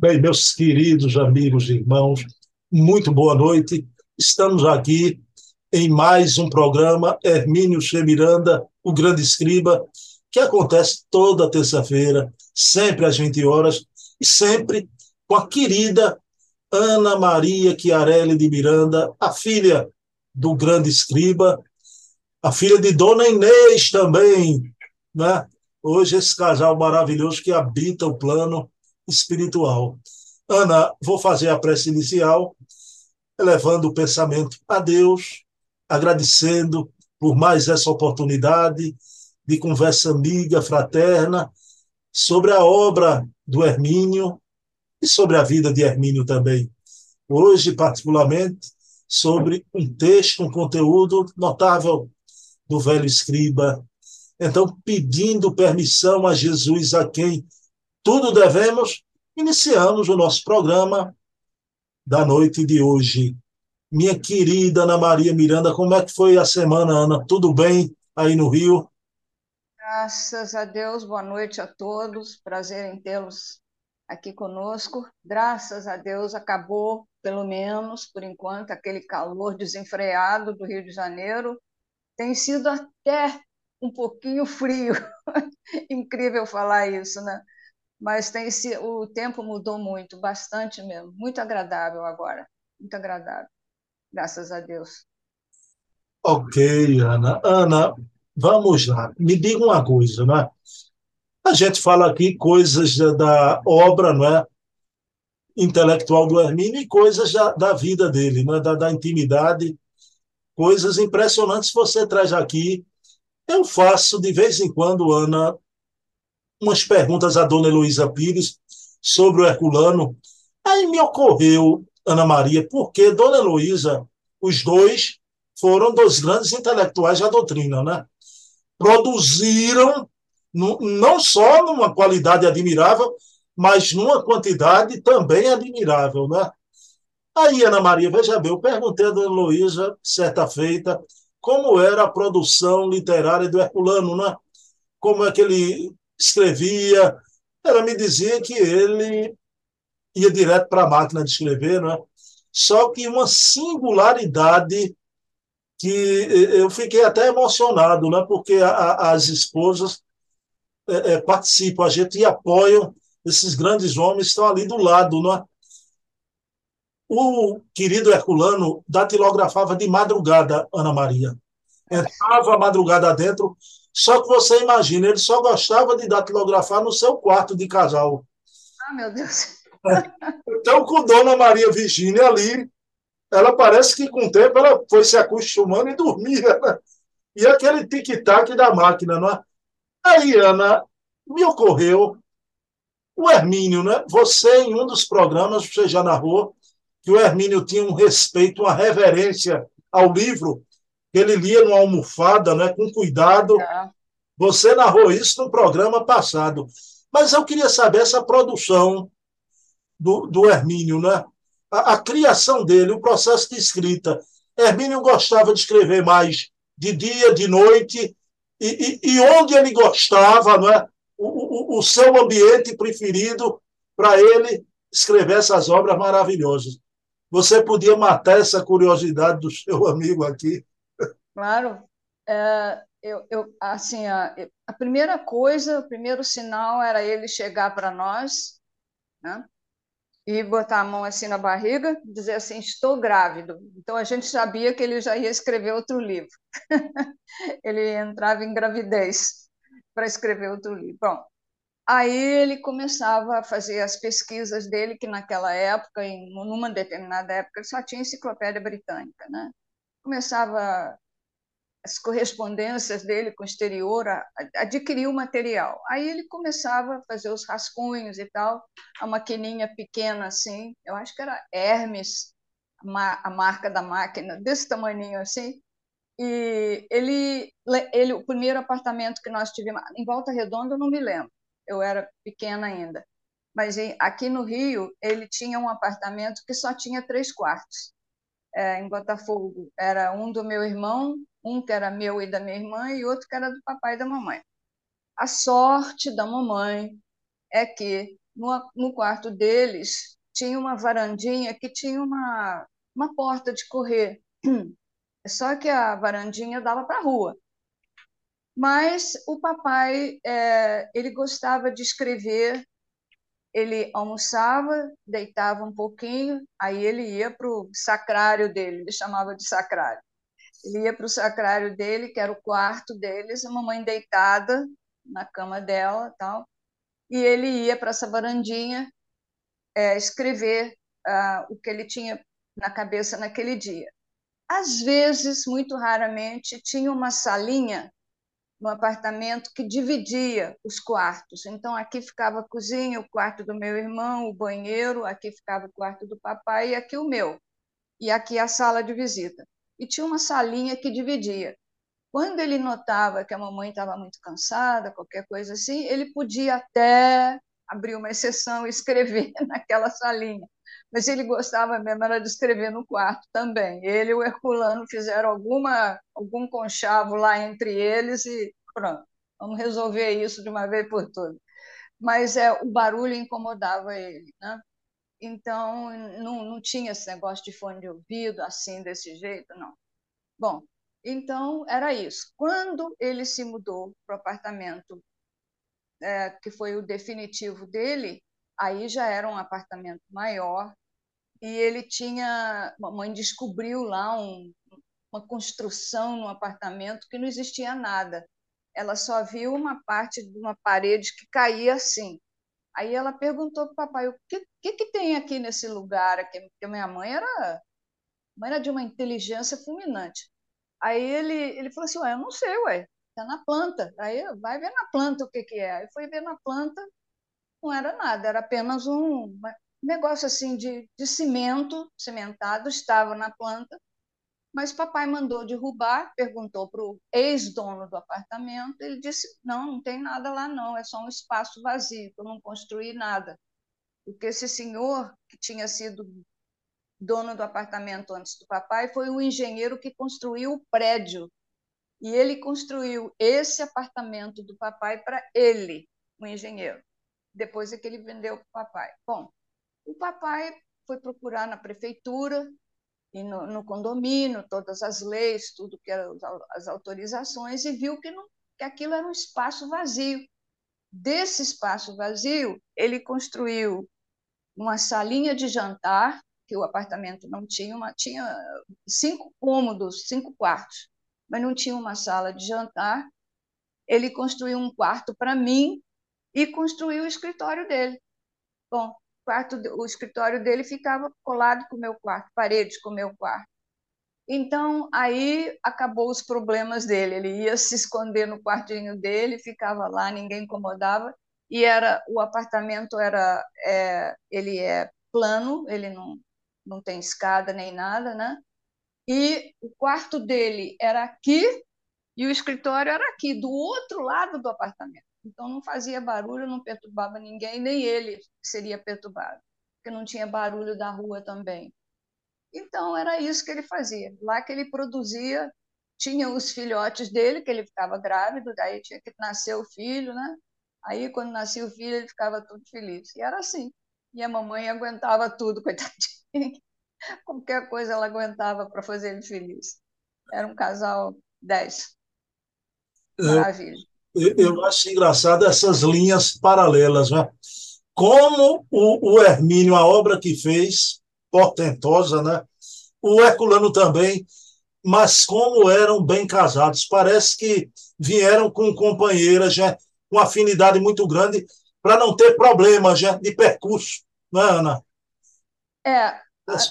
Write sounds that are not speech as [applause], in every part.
Bem, meus queridos amigos e irmãos, muito boa noite. Estamos aqui em mais um programa Hermínio Che Miranda, o grande escriba, que acontece toda terça-feira, sempre às 20 horas, e sempre com a querida Ana Maria Chiarelli de Miranda, a filha do grande escriba, a filha de Dona Inês também, né? Hoje esse casal maravilhoso que habita o plano espiritual. Ana, vou fazer a prece inicial, elevando o pensamento a Deus, agradecendo por mais essa oportunidade de conversa amiga, fraterna, sobre a obra do Hermínio e sobre a vida de Hermínio também. Hoje, particularmente, sobre um texto, um conteúdo notável do velho escriba. Então, pedindo permissão a Jesus, a quem tudo devemos, iniciamos o nosso programa da noite de hoje. Minha querida Ana Maria Miranda, como é que foi a semana, Ana? Tudo bem aí no Rio? Graças a Deus, boa noite a todos, prazer em tê-los aqui conosco. Graças a Deus acabou, pelo menos por enquanto, aquele calor desenfreado do Rio de Janeiro. Tem sido até um pouquinho frio. [laughs] Incrível falar isso, né? Mas tem o tempo mudou muito, bastante mesmo, muito agradável agora, muito agradável. Graças a Deus. Ok, Ana. Ana, vamos lá. Me diga uma coisa, não é? A gente fala aqui coisas da obra, não é? intelectual do Hermínio e coisas da, da vida dele, é? da, da intimidade, coisas impressionantes você traz aqui. Eu faço de vez em quando, Ana, umas perguntas a dona Heloísa Pires sobre o Herculano. Aí me ocorreu, Ana Maria, porque dona Heloísa, os dois foram dois grandes intelectuais da doutrina, né? Produziram não só numa qualidade admirável, mas numa quantidade também admirável, né? Aí, Ana Maria, veja bem, eu perguntei a dona Heloísa, certa feita, como era a produção literária do Herculano, né? Como é que ele escrevia. Ela me dizia que ele ia direto para a máquina de escrever, né? Só que uma singularidade que eu fiquei até emocionado, né? Porque a, as esposas é, é, participam, a gente apoiam esses grandes homens estão ali do lado, né? O querido Herculano datilografava de madrugada, Ana Maria. Entrava a madrugada dentro, só que você imagina, ele só gostava de datilografar no seu quarto de casal. Ah, meu Deus. [laughs] Então, com Dona Maria Virgínia ali, ela parece que com o tempo ela foi se acostumando e dormia. Né? E aquele tic-tac da máquina, não é? Aí, Ana, me ocorreu o Hermínio, né? Você, em um dos programas, você já narrou que o Hermínio tinha um respeito, uma reverência ao livro, ele lia numa almofada, né, com cuidado. É. Você narrou isso no programa passado. Mas eu queria saber essa produção do, do Hermínio, né? A, a, criação dele, o processo de escrita. Hermínio gostava de escrever mais de dia, de noite, e, e, e onde ele gostava, né? o, o, o seu ambiente preferido para ele escrever essas obras maravilhosas. Você podia matar essa curiosidade do seu [laughs] amigo aqui Claro. É, eu, eu, assim, a, a, primeira coisa, o primeiro sinal era ele chegar para nós, né? E botar a mão assim na barriga, dizer assim, estou grávido. Então a gente sabia que ele já ia escrever outro livro. [laughs] ele entrava em gravidez para escrever outro livro. Bom, aí ele começava a fazer as pesquisas dele, que naquela época, em numa determinada época, só tinha enciclopédia britânica, né? Começava as correspondências dele com o exterior, adquiriu material. Aí ele começava a fazer os rascunhos e tal, a maquininha pequena assim, eu acho que era Hermes, a marca da máquina, desse tamanho assim. E ele, ele, o primeiro apartamento que nós tivemos, em Volta Redonda, eu não me lembro, eu era pequena ainda. Mas aqui no Rio, ele tinha um apartamento que só tinha três quartos. É, em Botafogo, era um do meu irmão, um que era meu e da minha irmã e outro que era do papai e da mamãe. A sorte da mamãe é que no, no quarto deles tinha uma varandinha que tinha uma, uma porta de correr. Só que a varandinha dava para a rua. Mas o papai é, ele gostava de escrever. Ele almoçava, deitava um pouquinho, aí ele ia para o sacrário dele, ele chamava de sacrário. Ele ia para o sacrário dele, que era o quarto deles, a mamãe deitada na cama dela, tal, e ele ia para essa varandinha é, escrever uh, o que ele tinha na cabeça naquele dia. Às vezes, muito raramente, tinha uma salinha no apartamento que dividia os quartos. Então, aqui ficava a cozinha, o quarto do meu irmão, o banheiro, aqui ficava o quarto do papai e aqui o meu. E aqui a sala de visita. E tinha uma salinha que dividia. Quando ele notava que a mamãe estava muito cansada, qualquer coisa assim, ele podia até abrir uma exceção e escrever [laughs] naquela salinha. Mas ele gostava mesmo era de escrever no quarto também. Ele e o Herculano fizeram alguma, algum conchavo lá entre eles e pronto, vamos resolver isso de uma vez por todas. Mas é, o barulho incomodava ele. Né? Então, não, não tinha esse negócio de fone de ouvido assim, desse jeito, não. Bom, então, era isso. Quando ele se mudou para o apartamento, é, que foi o definitivo dele, aí já era um apartamento maior, e ele tinha. A mãe descobriu lá um, uma construção no apartamento que não existia nada. Ela só viu uma parte de uma parede que caía assim. Aí ela perguntou para o papai: o que, que, que, tem aqui nesse lugar? Aqui? Porque minha mãe era, mãe era de uma inteligência fulminante. Aí ele, ele falou assim, ué, eu não sei, ué, tá na planta. Aí vai ver na planta o que, que é. Aí foi ver na planta, não era nada, era apenas um negócio assim de, de cimento, cimentado, estava na planta, mas papai mandou derrubar, perguntou para o ex-dono do apartamento, ele disse, não, não tem nada lá não, é só um espaço vazio, eu não construí nada. Porque esse senhor, que tinha sido dono do apartamento antes do papai, foi o engenheiro que construiu o prédio. E ele construiu esse apartamento do papai para ele, o engenheiro. Depois é que ele vendeu para o papai. Bom, o papai foi procurar na prefeitura e no, no condomínio todas as leis, tudo que eram as autorizações, e viu que, não, que aquilo era um espaço vazio. Desse espaço vazio, ele construiu uma salinha de jantar que o apartamento não tinha uma tinha cinco cômodos, cinco quartos, mas não tinha uma sala de jantar. Ele construiu um quarto para mim e construiu o escritório dele. Bom, quarto, o escritório dele ficava colado com o meu quarto, paredes com o meu quarto. Então, aí acabou os problemas dele. Ele ia se esconder no quartinho dele, ficava lá, ninguém incomodava. E era o apartamento era é, ele é plano, ele não não tem escada nem nada, né? E o quarto dele era aqui e o escritório era aqui, do outro lado do apartamento. Então não fazia barulho, não perturbava ninguém, nem ele seria perturbado, porque não tinha barulho da rua também. Então era isso que ele fazia. Lá que ele produzia, tinha os filhotes dele, que ele ficava grávido, daí tinha que nascer o filho, né? Aí quando nascia o filho, ele ficava todo feliz. E era assim. E a mamãe aguentava tudo, [laughs] coitadinha. Qualquer coisa ela aguentava para fazer ele feliz. Era um casal 10. Maravilha. Eu, eu acho engraçado essas linhas paralelas, né? Como o, o Hermínio, a obra que fez, portentosa, né? O Herculano também, mas como eram bem casados. Parece que vieram com companheiras, já, com afinidade muito grande, para não ter problemas já, de percurso, não é, Ana? É,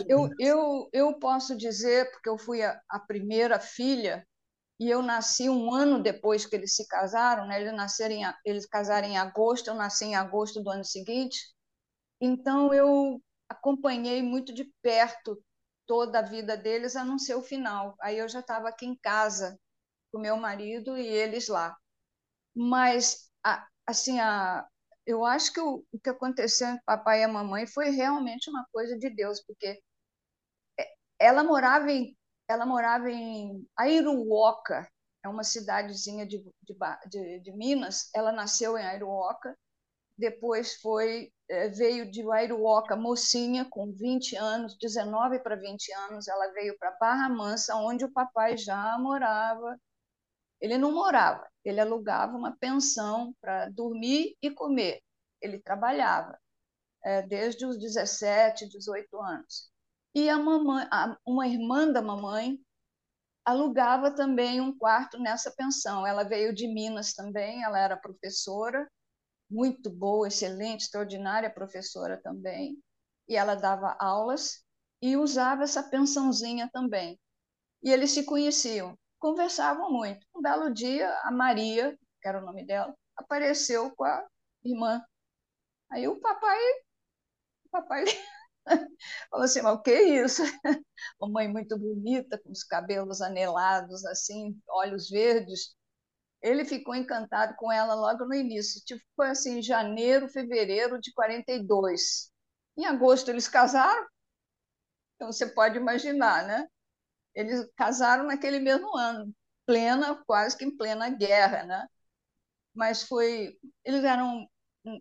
eu, eu, eu posso dizer, porque eu fui a, a, primeira filha, e eu nasci um ano depois que eles se casaram, né? eles, nasceram eles casaram em agosto, eu nasci em agosto do ano seguinte, então eu acompanhei muito de perto toda a vida deles, a não ser o final. Aí eu já estava aqui em casa com meu marido e eles lá. Mas, assim, a, eu acho que o, o que aconteceu entre papai e a mamãe foi realmente uma coisa de Deus, porque é, ela morava em, ela morava em Airuoca, é uma cidadezinha de, de, de, de Minas, ela nasceu em Airuoca, depois foi é, veio de Wairuoca, mocinha, com 20 anos, 19 para 20 anos, ela veio para Barra Mansa, onde o papai já morava. Ele não morava, ele alugava uma pensão para dormir e comer. Ele trabalhava é, desde os 17, 18 anos. E a mamãe, a, uma irmã da mamãe alugava também um quarto nessa pensão. Ela veio de Minas também, ela era professora, muito boa, excelente, extraordinária professora também. E ela dava aulas e usava essa pensãozinha também. E eles se conheciam, conversavam muito. Um belo dia, a Maria, que era o nome dela, apareceu com a irmã. Aí o papai, o papai [laughs] falou assim, mas o que é isso? [laughs] Mamãe muito bonita, com os cabelos anelados, assim, olhos verdes. Ele ficou encantado com ela logo no início. Tipo, foi assim, janeiro, fevereiro de 42. Em agosto eles casaram. Então você pode imaginar, né? Eles casaram naquele mesmo ano, plena, quase que em plena guerra, né? Mas foi, eles eram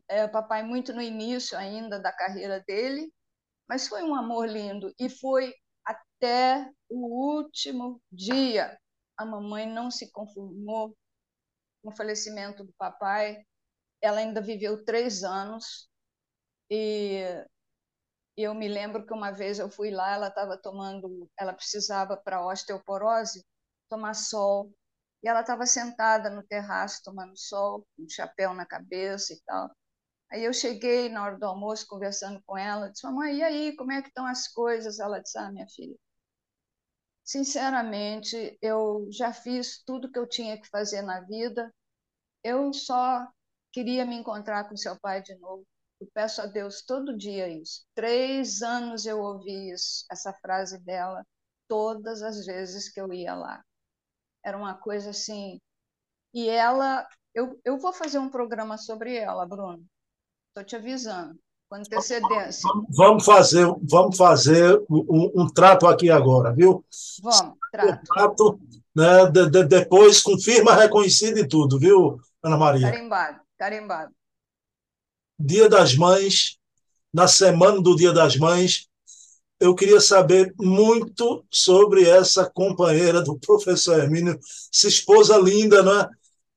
é, papai muito no início ainda da carreira dele, mas foi um amor lindo e foi até o último dia. A mamãe não se conformou com o falecimento do papai. Ela ainda viveu três anos e eu me lembro que uma vez eu fui lá, ela estava tomando, ela precisava para osteoporose tomar sol e ela estava sentada no terraço tomando sol, com um chapéu na cabeça e tal. Aí eu cheguei na hora do almoço conversando com ela, disse: "Mamãe, e aí, como é que estão as coisas?" Ela disse: "Ah, minha filha, sinceramente, eu já fiz tudo que eu tinha que fazer na vida. Eu só queria me encontrar com seu pai de novo. Eu peço a Deus todo dia isso. Três anos eu ouvi isso, essa frase dela todas as vezes que eu ia lá. Era uma coisa assim. E ela, eu, eu vou fazer um programa sobre ela, Bruno. Estou te avisando, com antecedência. Vamos fazer, vamos fazer um, um trato aqui agora, viu? Vamos, trato. Um trato, né, de, de, depois com firma reconhecida e tudo, viu, Ana Maria? Carimbado, carimbado. Dia das Mães, na semana do Dia das Mães, eu queria saber muito sobre essa companheira do professor Hermínio, essa esposa linda, né?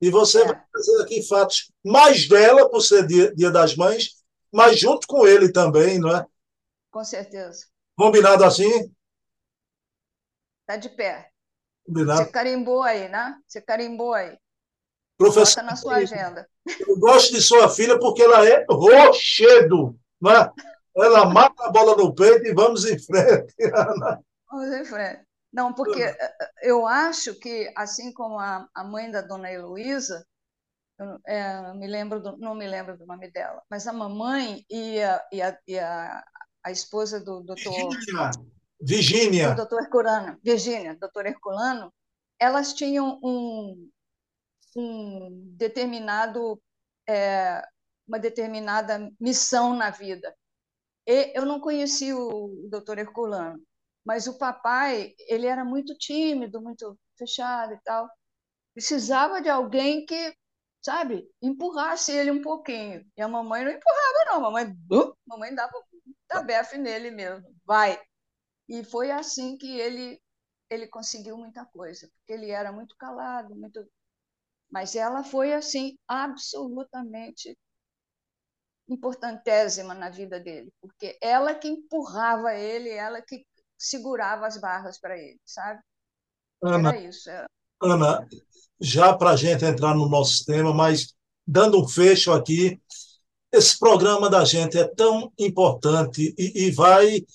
E você é. vai trazer aqui fatos mais dela, por ser dia, dia das Mães, mas junto com ele também, não é? Com certeza. Combinado assim? Está de pé. Combinado. Você carimbou aí, né? Você carimbou aí. Professor, Bota na sua agenda. Eu gosto de sua filha porque ela é rochedo, não é? Ela mata a bola no peito e vamos em frente. Vamos em frente. Não, porque eh, eh, eu acho que, assim como a, a mãe da dona Heloísa, eu, é, me lembro do, não me lembro do nome dela, mas a mamãe e a, e a, e a, a esposa do doutor... Virgínia. Virgínia. Do doutor Herculano, Virgínia, doutor Herculano, elas tinham um, um determinado... É, uma determinada missão na vida. E eu não conheci o doutor Herculano, mas o papai, ele era muito tímido, muito fechado e tal. Precisava de alguém que, sabe, empurrasse ele um pouquinho. E a mamãe não empurrava, não. A mamãe, a mamãe dava tabefe nele mesmo. Vai. E foi assim que ele ele conseguiu muita coisa, porque ele era muito calado, muito mas ela foi assim absolutamente importantésima na vida dele, porque ela que empurrava ele, ela que segurava as barras para ele, sabe? Ana, Era isso. Era... Ana, já para a gente entrar no nosso tema, mas dando um fecho aqui, esse programa da gente é tão importante e, e vai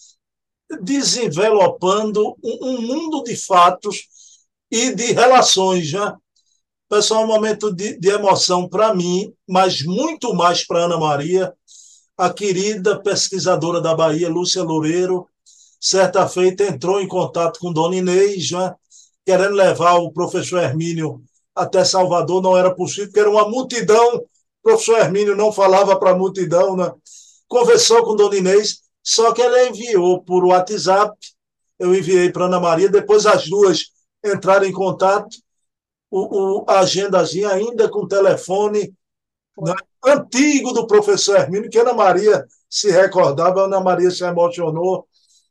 desenvelopando um, um, mundo de fatos e de relações, já. Pessoal, um momento de, de emoção para mim, mas muito mais para Ana Maria, a querida pesquisadora da Bahia, Lúcia Loureiro, certa feita entrou em contato com Dona Inês, né, querendo levar o professor Hermínio até Salvador, não era possível, porque era uma multidão, o professor Hermínio não falava para a multidão, né? conversou com Dona Inês, só que ela enviou por WhatsApp, eu enviei para Ana Maria, depois as duas entraram em contato, o, o, a agendazinha ainda com telefone, né, antigo do professor Hermínio, que Ana Maria se recordava, Ana Maria se emocionou.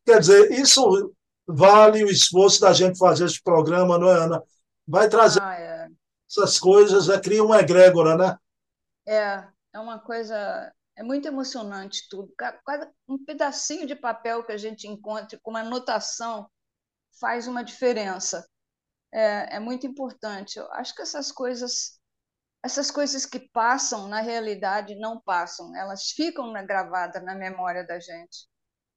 Quer dizer, isso vale o esforço da gente fazer esse programa, não é, Ana? Vai trazer ah, é. essas coisas, é, cria uma egrégora, né? É, é uma coisa, é muito emocionante tudo. Cada um pedacinho de papel que a gente encontre com uma anotação faz uma diferença. É, é muito importante. Eu acho que essas coisas essas coisas que passam na realidade não passam, elas ficam gravadas na memória da gente.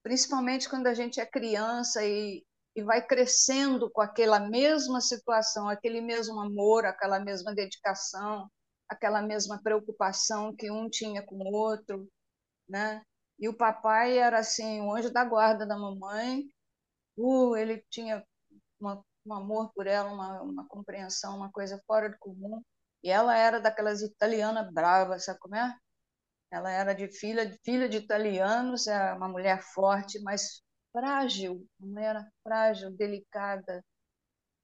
Principalmente quando a gente é criança e, e vai crescendo com aquela mesma situação, aquele mesmo amor, aquela mesma dedicação, aquela mesma preocupação que um tinha com o outro, né? E o papai era assim, o anjo da guarda da mamãe. Uh, ele tinha uma, um amor por ela, uma, uma compreensão, uma coisa fora do comum. E ela era daquelas italianas bravas, sabe como é? Ela era de filha, filha de italianos, é uma mulher forte, mas frágil, uma mulher frágil, delicada.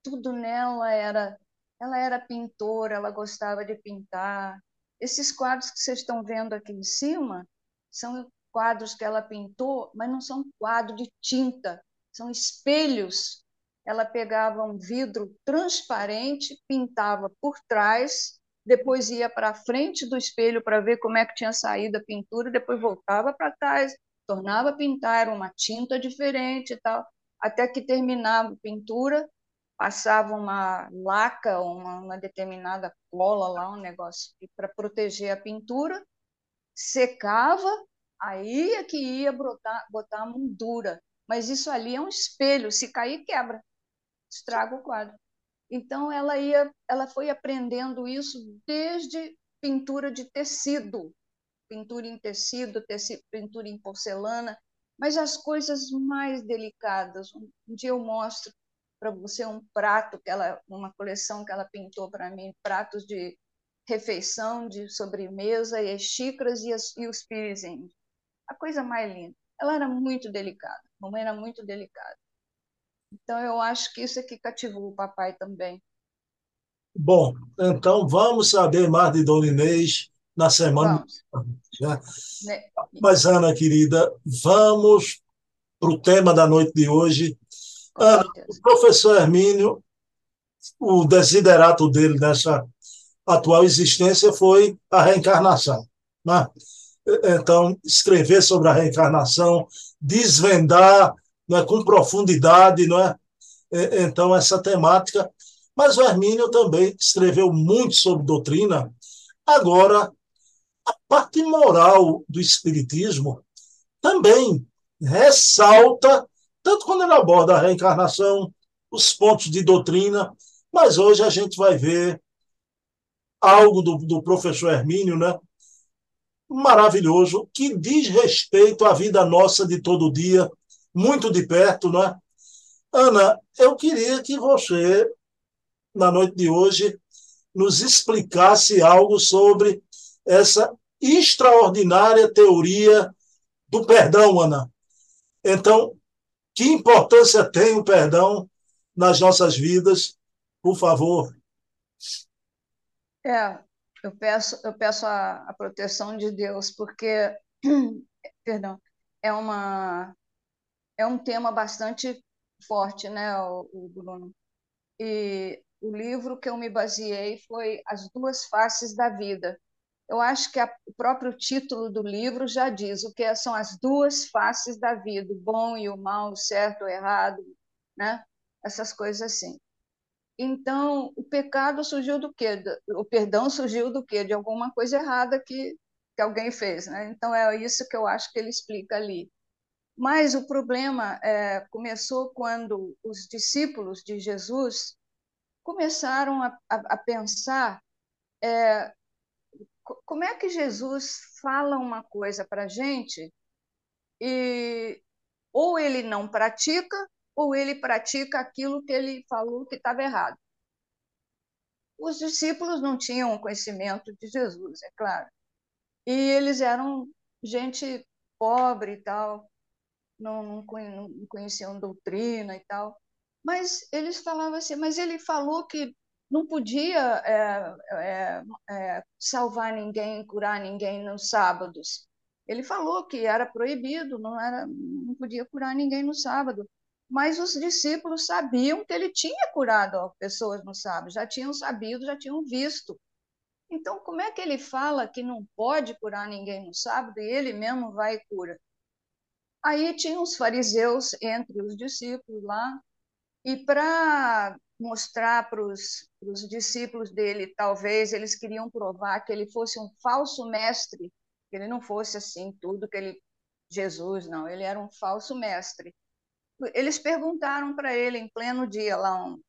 Tudo nela era. Ela era pintora, ela gostava de pintar. Esses quadros que vocês estão vendo aqui em cima são quadros que ela pintou, mas não são quadros de tinta, são espelhos ela pegava um vidro transparente, pintava por trás, depois ia para a frente do espelho para ver como é que tinha saído a pintura, depois voltava para trás, tornava a pintar, era uma tinta diferente e tal, até que terminava a pintura, passava uma laca, uma, uma determinada cola lá, um negócio para proteger a pintura, secava, aí é que ia botar, a moldura. Mas isso ali é um espelho, se cair, quebra estraga o quadro. Então ela ia, ela foi aprendendo isso desde pintura de tecido, pintura em tecido, tecido, pintura em porcelana, mas as coisas mais delicadas. Um dia eu mostro para você um prato que ela, uma coleção que ela pintou para mim, pratos de refeição, de sobremesa e as xícaras e, as, e os pires A coisa mais linda. Ela era muito delicada, a mamãe era muito delicada. Então, eu acho que isso é que cativou o papai também. Bom, então vamos saber mais de Dona Inês na semana. Né? né? Mas, Ana, querida, vamos para o tema da noite de hoje. Ana, o professor Hermínio, o desiderato dele nessa atual existência foi a reencarnação. Né? Então, escrever sobre a reencarnação, desvendar não é, com profundidade, não é? é? Então, essa temática. Mas o Hermínio também escreveu muito sobre doutrina. Agora, a parte moral do Espiritismo também ressalta, tanto quando ele aborda a reencarnação, os pontos de doutrina, mas hoje a gente vai ver algo do, do professor Hermínio, né? Maravilhoso, que diz respeito à vida nossa de todo dia, muito de perto, não é? Ana, eu queria que você, na noite de hoje, nos explicasse algo sobre essa extraordinária teoria do perdão, Ana. Então, que importância tem o perdão nas nossas vidas? Por favor. É, eu peço, eu peço a, a proteção de Deus, porque, [clears throat] perdão, é uma é um tema bastante forte, né, o, o Bruno? E o livro que eu me baseei foi As Duas Faces da Vida. Eu acho que a, o próprio título do livro já diz o que são as duas faces da vida, o bom e o mal, o certo e o errado, né? essas coisas assim. Então, o pecado surgiu do quê? O perdão surgiu do quê? De alguma coisa errada que, que alguém fez. Né? Então, é isso que eu acho que ele explica ali. Mas o problema é, começou quando os discípulos de Jesus começaram a, a, a pensar é, como é que Jesus fala uma coisa para a gente e ou ele não pratica ou ele pratica aquilo que ele falou que estava errado. Os discípulos não tinham conhecimento de Jesus, é claro. E eles eram gente pobre e tal não, não conheciam doutrina e tal. Mas eles falavam assim, mas ele falou que não podia é, é, é, salvar ninguém, curar ninguém nos sábados. Ele falou que era proibido, não, era, não podia curar ninguém no sábado. Mas os discípulos sabiam que ele tinha curado pessoas no sábado, já tinham sabido, já tinham visto. Então, como é que ele fala que não pode curar ninguém no sábado e ele mesmo vai e cura? Aí tinha os fariseus entre os discípulos lá, e para mostrar para os discípulos dele, talvez eles queriam provar que ele fosse um falso mestre, que ele não fosse assim tudo que ele Jesus, não, ele era um falso mestre. Eles perguntaram para ele em pleno dia lá um,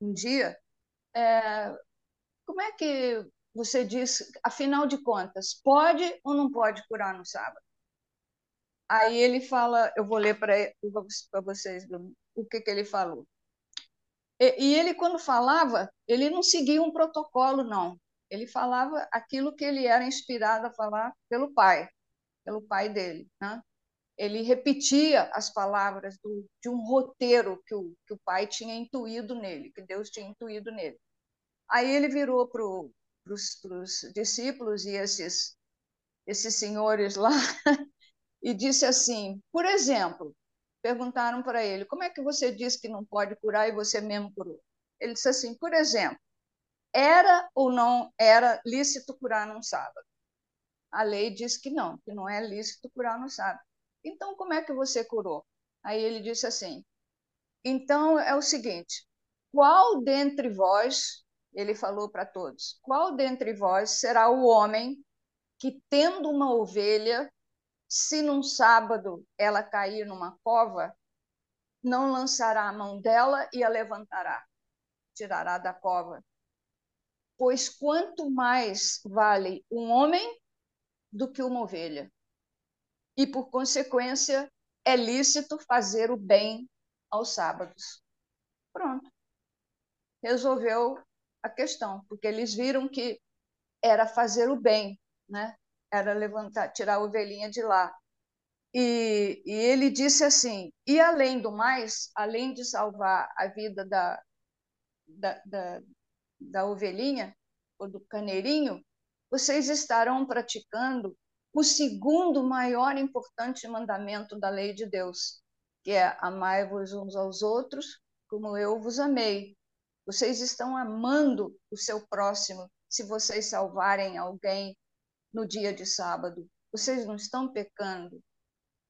um dia, é, como é que você diz, afinal de contas, pode ou não pode curar no sábado? Aí ele fala, eu vou ler para vocês o que, que ele falou. E, e ele, quando falava, ele não seguia um protocolo, não. Ele falava aquilo que ele era inspirado a falar pelo pai, pelo pai dele. Né? Ele repetia as palavras do, de um roteiro que o, que o pai tinha intuído nele, que Deus tinha intuído nele. Aí ele virou para os discípulos e esses, esses senhores lá [laughs] e disse assim: por exemplo, perguntaram para ele: como é que você diz que não pode curar e você mesmo curou? Ele disse assim: por exemplo, era ou não era lícito curar num sábado? A lei diz que não, que não é lícito curar no sábado. Então, como é que você curou? Aí ele disse assim: então é o seguinte, qual dentre vós, ele falou para todos, qual dentre vós será o homem que, tendo uma ovelha, se num sábado ela cair numa cova, não lançará a mão dela e a levantará, tirará da cova. Pois quanto mais vale um homem do que uma ovelha. E, por consequência, é lícito fazer o bem aos sábados. Pronto. Resolveu a questão, porque eles viram que era fazer o bem, né? Era levantar, tirar a ovelhinha de lá. E, e, ele disse assim: e além do mais, além de salvar a vida da, da, da, da ovelhinha ou do caneirinho, vocês estarão praticando o segundo maior importante mandamento da lei de Deus, que é amai-vos uns aos outros como eu vos amei. Vocês estão amando o seu próximo se vocês salvarem alguém no dia de sábado. Vocês não estão pecando.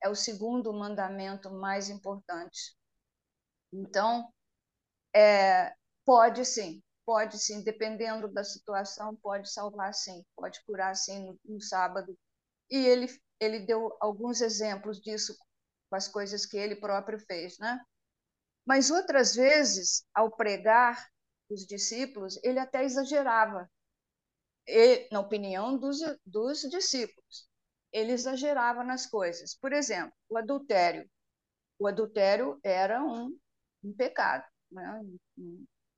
É o segundo mandamento mais importante. Então, é, pode sim, pode sim, dependendo da situação, pode salvar sim, pode curar sim no, no sábado. E ele, ele deu alguns exemplos disso com as coisas que ele próprio fez, né? Mas outras vezes, ao pregar os discípulos, ele até exagerava e, na opinião dos, dos discípulos, ele exagerava nas coisas. Por exemplo, o adultério. O adultério era um, um pecado, né?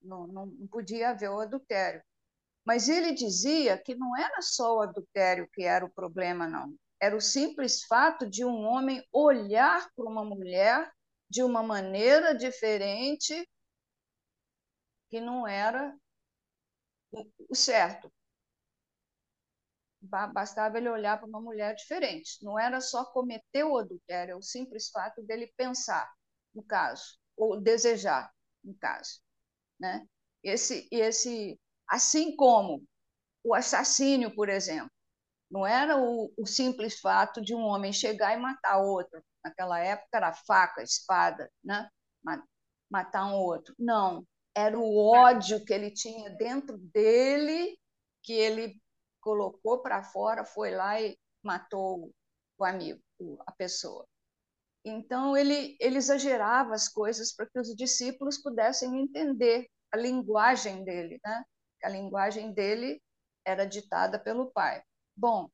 não, não, não podia haver o adultério. Mas ele dizia que não era só o adultério que era o problema, não. Era o simples fato de um homem olhar para uma mulher de uma maneira diferente que não era o certo bastava ele olhar para uma mulher diferente. Não era só cometer o adultério, é o simples fato dele pensar, no caso, ou desejar, no caso. Né? Esse, esse, assim como o assassínio, por exemplo, não era o, o simples fato de um homem chegar e matar outro. Naquela época era faca, espada, né? matar um outro. Não, era o ódio que ele tinha dentro dele que ele colocou para fora, foi lá e matou o amigo, a pessoa. Então, ele, ele exagerava as coisas para que os discípulos pudessem entender a linguagem dele, né? A linguagem dele era ditada pelo pai. Bom,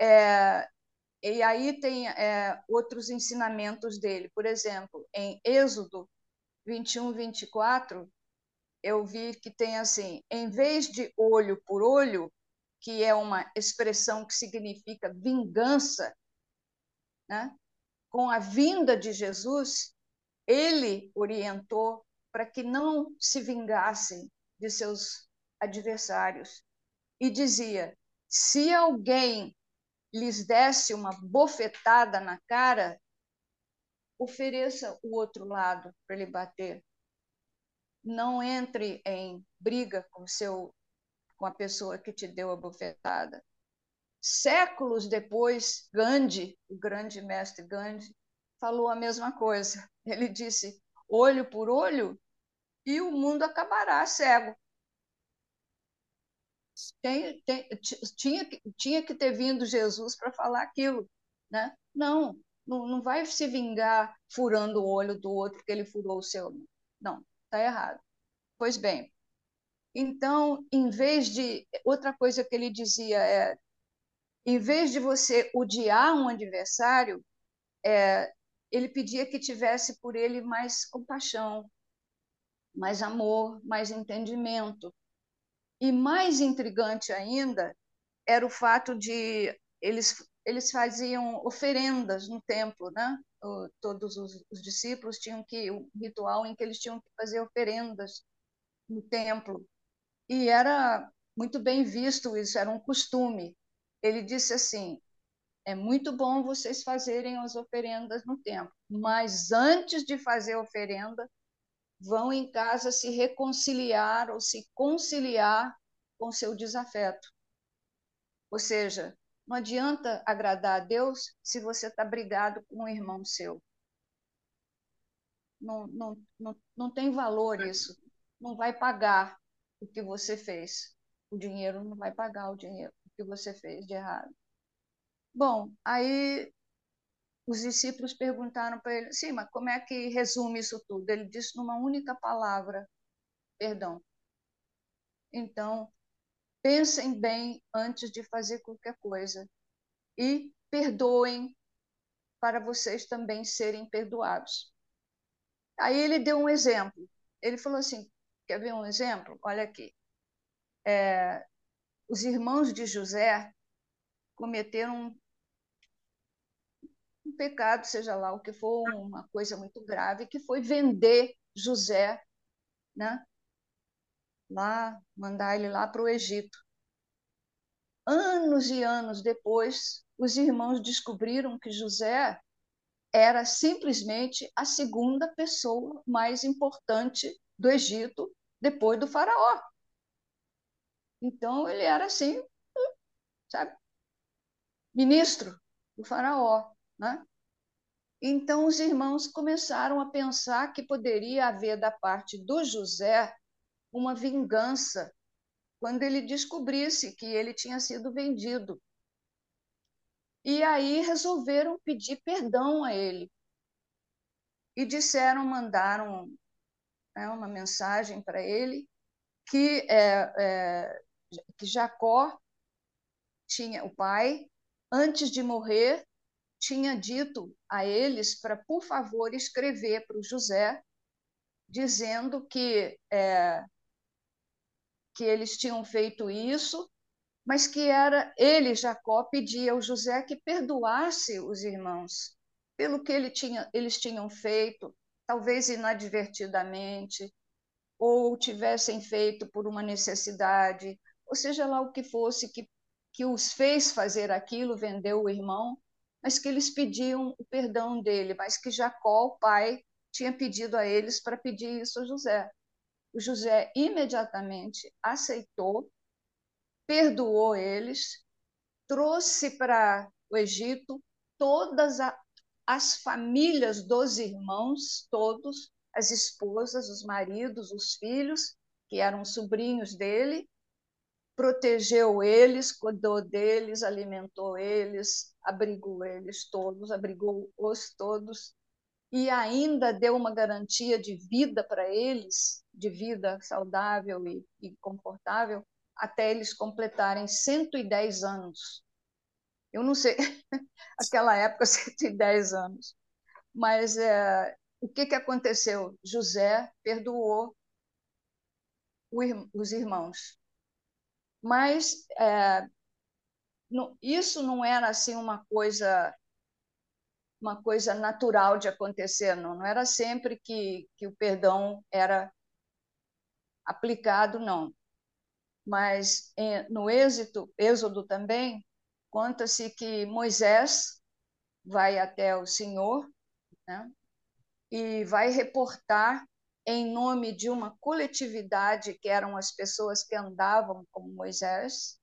é, e aí tem é, outros ensinamentos dele. Por exemplo, em Êxodo 21, 24, eu vi que tem assim: em vez de olho por olho, que é uma expressão que significa vingança, né? com a vinda de Jesus, ele orientou para que não se vingassem de seus adversários e dizia: se alguém lhes desse uma bofetada na cara, ofereça o outro lado para ele bater. Não entre em briga com seu com a pessoa que te deu a bofetada. Séculos depois, Gandhi, o grande mestre Gandhi, falou a mesma coisa. Ele disse: olho por olho e o mundo acabará cego. Tem, tem, tinha, tinha que ter vindo Jesus para falar aquilo. Né? Não, não, não vai se vingar furando o olho do outro porque ele furou o seu. Não, está errado. Pois bem, então, em vez de. Outra coisa que ele dizia é: em vez de você odiar um adversário, é, ele pedia que tivesse por ele mais compaixão, mais amor, mais entendimento. E mais intrigante ainda era o fato de eles eles faziam oferendas no templo, né? Todos os, os discípulos tinham que um ritual em que eles tinham que fazer oferendas no templo e era muito bem visto isso, era um costume. Ele disse assim: é muito bom vocês fazerem as oferendas no templo, mas antes de fazer a oferenda, vão em casa se reconciliar ou se conciliar com seu desafeto. Ou seja, não adianta agradar a Deus se você está brigado com um irmão seu. Não, não, não, não tem valor isso. Não vai pagar o que você fez. O dinheiro não vai pagar o dinheiro o que você fez de errado. Bom, aí os discípulos perguntaram para ele, sim, mas como é que resume isso tudo? Ele disse numa única palavra, perdão. Então, pensem bem antes de fazer qualquer coisa e perdoem para vocês também serem perdoados. Aí ele deu um exemplo. Ele falou assim: quer ver um exemplo? Olha aqui. É, os irmãos de José cometeram um pecado, seja lá o que for, uma coisa muito grave, que foi vender José, né? Lá, mandar ele lá para o Egito. Anos e anos depois, os irmãos descobriram que José era simplesmente a segunda pessoa mais importante do Egito depois do faraó. Então ele era assim, sabe? Ministro do faraó. Né? Então, os irmãos começaram a pensar que poderia haver da parte do José uma vingança quando ele descobrisse que ele tinha sido vendido. E aí resolveram pedir perdão a ele. E disseram, mandaram né, uma mensagem para ele que, é, é, que Jacó tinha o pai, antes de morrer, tinha dito a eles para, por favor, escrever para o José, dizendo que, é, que eles tinham feito isso, mas que era ele, Jacó, pedia ao José que perdoasse os irmãos pelo que ele tinha, eles tinham feito, talvez inadvertidamente, ou tivessem feito por uma necessidade, ou seja lá o que fosse que, que os fez fazer aquilo, vendeu o irmão, mas que eles pediam o perdão dele, mas que Jacó, o pai, tinha pedido a eles para pedir isso a José. O José imediatamente aceitou, perdoou eles, trouxe para o Egito todas as famílias dos irmãos, todos, as esposas, os maridos, os filhos, que eram sobrinhos dele, protegeu eles, cuidou deles, alimentou eles, abrigou eles todos, abrigou os todos e ainda deu uma garantia de vida para eles, de vida saudável e, e, confortável, até eles completarem 110 anos. Eu não sei, [laughs] aquela época, [laughs] 110 anos. Mas é, o que, que aconteceu? José perdoou os irmãos mas é, isso não era assim uma coisa uma coisa natural de acontecer, não, não era sempre que, que o perdão era aplicado, não. Mas no êxito, Êxodo também, conta-se que Moisés vai até o Senhor né, e vai reportar em nome de uma coletividade que eram as pessoas que andavam com Moisés,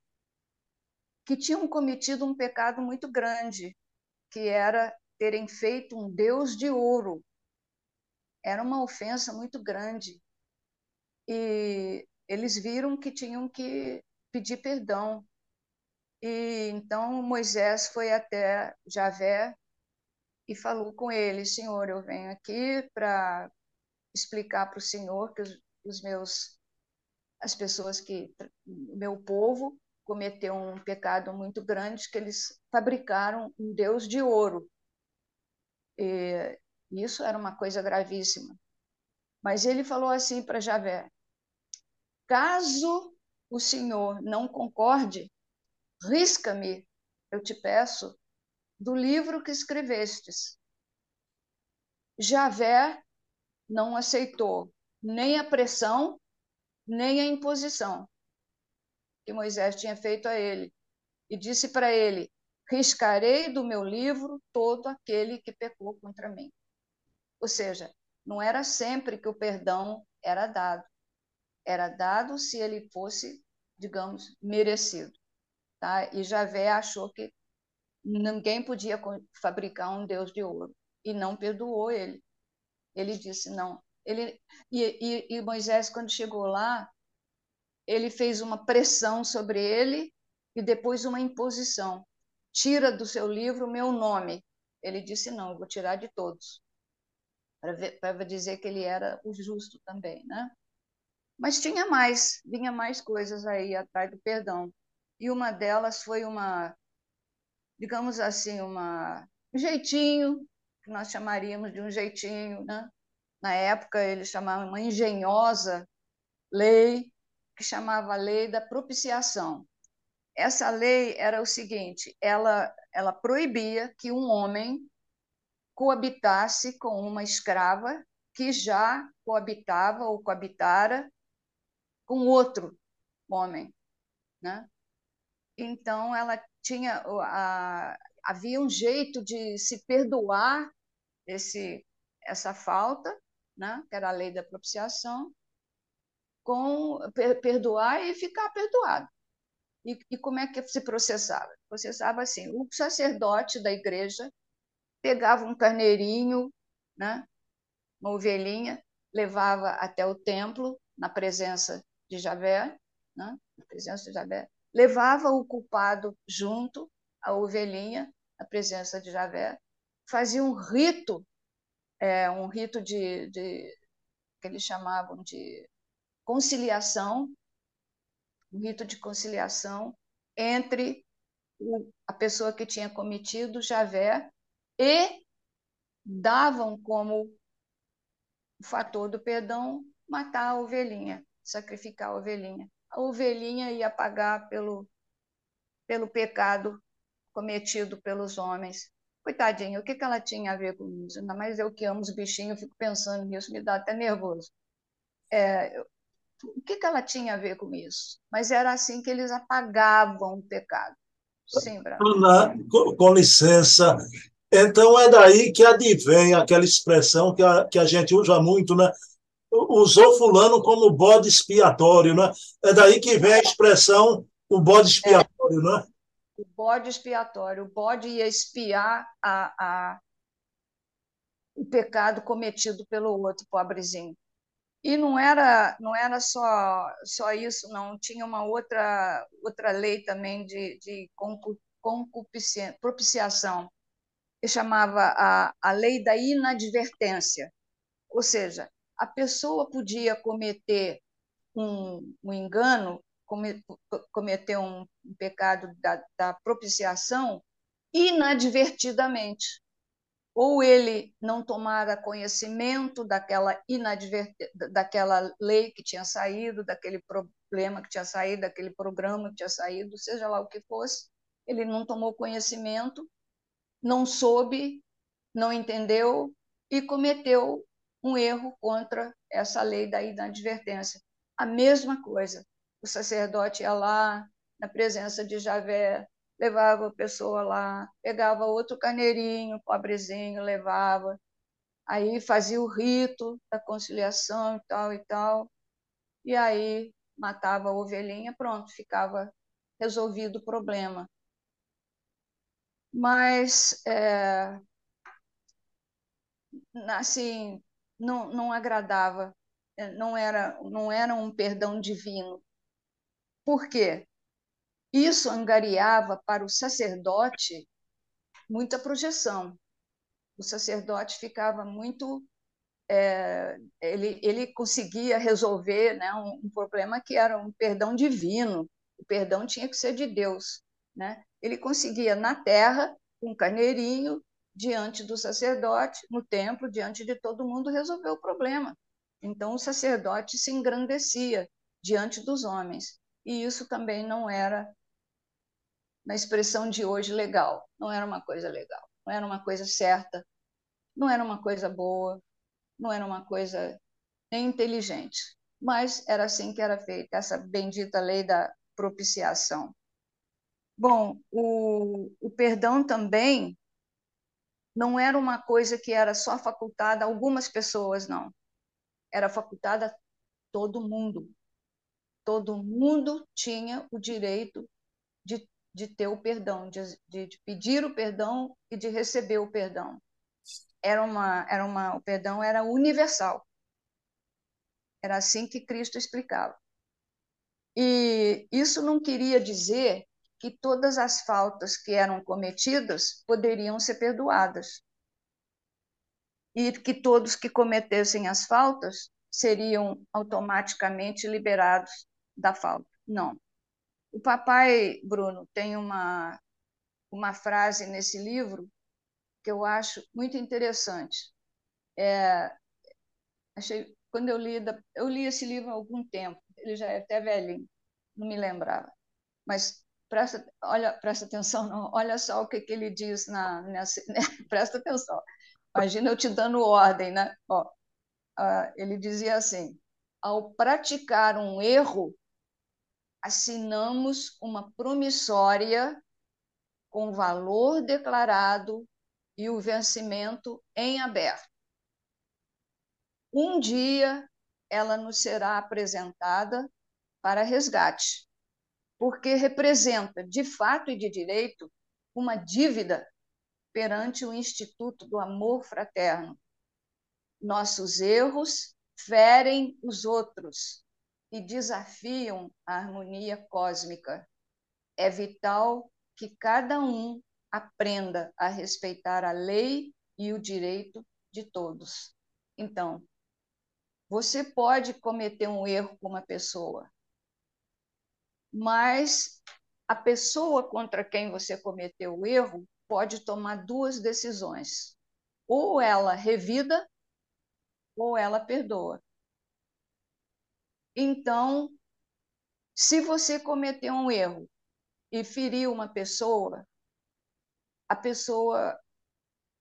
que tinham cometido um pecado muito grande, que era terem feito um Deus de ouro. Era uma ofensa muito grande. E eles viram que tinham que pedir perdão. E então Moisés foi até Javé e falou com ele: Senhor, eu venho aqui para explicar para o Senhor que os, os meus as pessoas que o meu povo cometeu um pecado muito grande que eles fabricaram um deus de ouro. E isso era uma coisa gravíssima. Mas ele falou assim para Javé: caso o Senhor não concorde, risca-me, eu te peço, do livro que escrevestes. Javé não aceitou nem a pressão, nem a imposição que Moisés tinha feito a ele, e disse para ele: Riscarei do meu livro todo aquele que pecou contra mim. Ou seja, não era sempre que o perdão era dado. Era dado se ele fosse, digamos, merecido. Tá? E Javé achou que ninguém podia fabricar um Deus de ouro e não perdoou ele. Ele disse não. Ele e, e, e Moisés quando chegou lá, ele fez uma pressão sobre ele e depois uma imposição. Tira do seu livro meu nome. Ele disse: Não, vou tirar de todos. Para dizer que ele era o justo também, né? Mas tinha mais, vinha mais coisas aí atrás do perdão. E uma delas foi uma, digamos assim, uma, um jeitinho, que nós chamaríamos de um jeitinho, né? Na época, eles chamavam uma engenhosa lei que chamava a Lei da Propiciação. Essa lei era o seguinte: ela, ela proibia que um homem coabitasse com uma escrava que já coabitava ou coabitara com outro homem, né? Então ela tinha a, havia um jeito de se perdoar esse essa falta, né? Que era a lei da propiciação, com per, perdoar e ficar perdoado. E, e, como é que se processava? Processava assim: o sacerdote da igreja pegava um carneirinho, né, uma ovelhinha, levava até o templo, na presença de Javé, né, na presença de Javé, levava o culpado junto, a ovelhinha, na presença de Javé, fazia um rito, é, um rito de, de que eles chamavam de conciliação, um rito de conciliação entre a pessoa que tinha cometido Javé e davam como fator do perdão matar a ovelhinha, sacrificar a ovelhinha. A ovelhinha ia pagar pelo, pelo pecado cometido pelos homens. Coitadinha, o que, que ela tinha a ver com isso? Ainda mais eu que amo os bichinhos, fico pensando nisso, me dá até nervoso. É, o que, que ela tinha a ver com isso? Mas era assim que eles apagavam o pecado. Sim, com, com licença, então é daí que advém aquela expressão que a, que a gente usa muito, né? Usou fulano como bode expiatório, né? É daí que vem a expressão o bode expiatório, é. né? O bode expiatório. O bode ia expiar a, a, o pecado cometido pelo outro pobrezinho. E não era, não era só, só isso, não. Tinha uma outra, outra lei também de, de propiciação, que chamava a, a lei da inadvertência. Ou seja, a pessoa podia cometer um, um engano, cometer um pecado da, da propiciação inadvertidamente. Ou ele não tomara conhecimento daquela daquela lei que tinha saído, daquele problema que tinha saído, daquele programa que tinha saído, seja lá o que fosse, ele não tomou conhecimento, não soube, não entendeu e cometeu um erro contra essa lei da inadvertência. a mesma coisa. O sacerdote ia lá, na presença de Javé, levava a pessoa lá, pegava outro carneirinho, pobrezinho, levava, aí fazia o rito da conciliação e tal e tal, e aí matava a ovelhinha, pronto, ficava resolvido o problema. Mas, é, assim, não, não agradava, é, não era, não era um perdão divino. Por quê? Isso angariava para o sacerdote muita projeção. O sacerdote ficava muito. É, ele, ele conseguia resolver né, um, um, problema que era um perdão divino. O perdão tinha que ser de Deus. Né? Ele conseguia, na terra, com um carneirinho, diante do sacerdote, no templo, diante de todo mundo, resolver o problema. Então, o sacerdote se engrandecia diante dos homens. E isso também não era, na expressão de hoje, legal. Não era uma coisa legal. Não era uma coisa certa. Não era uma coisa boa. Não era uma coisa nem inteligente. Mas era assim que era feita essa bendita lei da propiciação. Bom, o, o perdão também não era uma coisa que era só facultada a algumas pessoas, não. Era facultada a todo mundo. Todo mundo tinha o direito de, de ter o perdão, de, de, pedir o perdão e de receber o perdão. Era uma, era uma, o perdão era universal. Era assim que Cristo explicava. E isso não queria dizer que todas as faltas que eram cometidas poderiam ser perdoadas. E que todos que cometessem as faltas seriam automaticamente liberados da falta. Não. O papai, Bruno, tem uma, uma frase nesse livro que eu acho muito interessante. É, achei, quando eu li, eu li esse livro há algum tempo, ele já é até velhinho, não me lembrava. Mas presta, olha, presta atenção, não, olha só o que, que ele diz na, nessa, [laughs] né? presta atenção. Imagina eu te dando ordem, né? Ó, uh, ele dizia assim: ao praticar um erro, assinamos uma promissória com valor declarado e o vencimento em aberto. Um dia ela nos será apresentada para resgate porque representa, de fato e de direito, uma dívida perante o Instituto do Amor Fraterno. Nossos erros ferem os outros e desafiam a harmonia cósmica. É vital que cada um aprenda a respeitar a lei e o direito de todos. Então, você pode cometer um erro com uma pessoa, mas a pessoa contra quem você cometeu o erro pode tomar duas decisões. Ou ela revida, ou ela perdoa. Então, se você cometeu um erro e feriu uma pessoa, a pessoa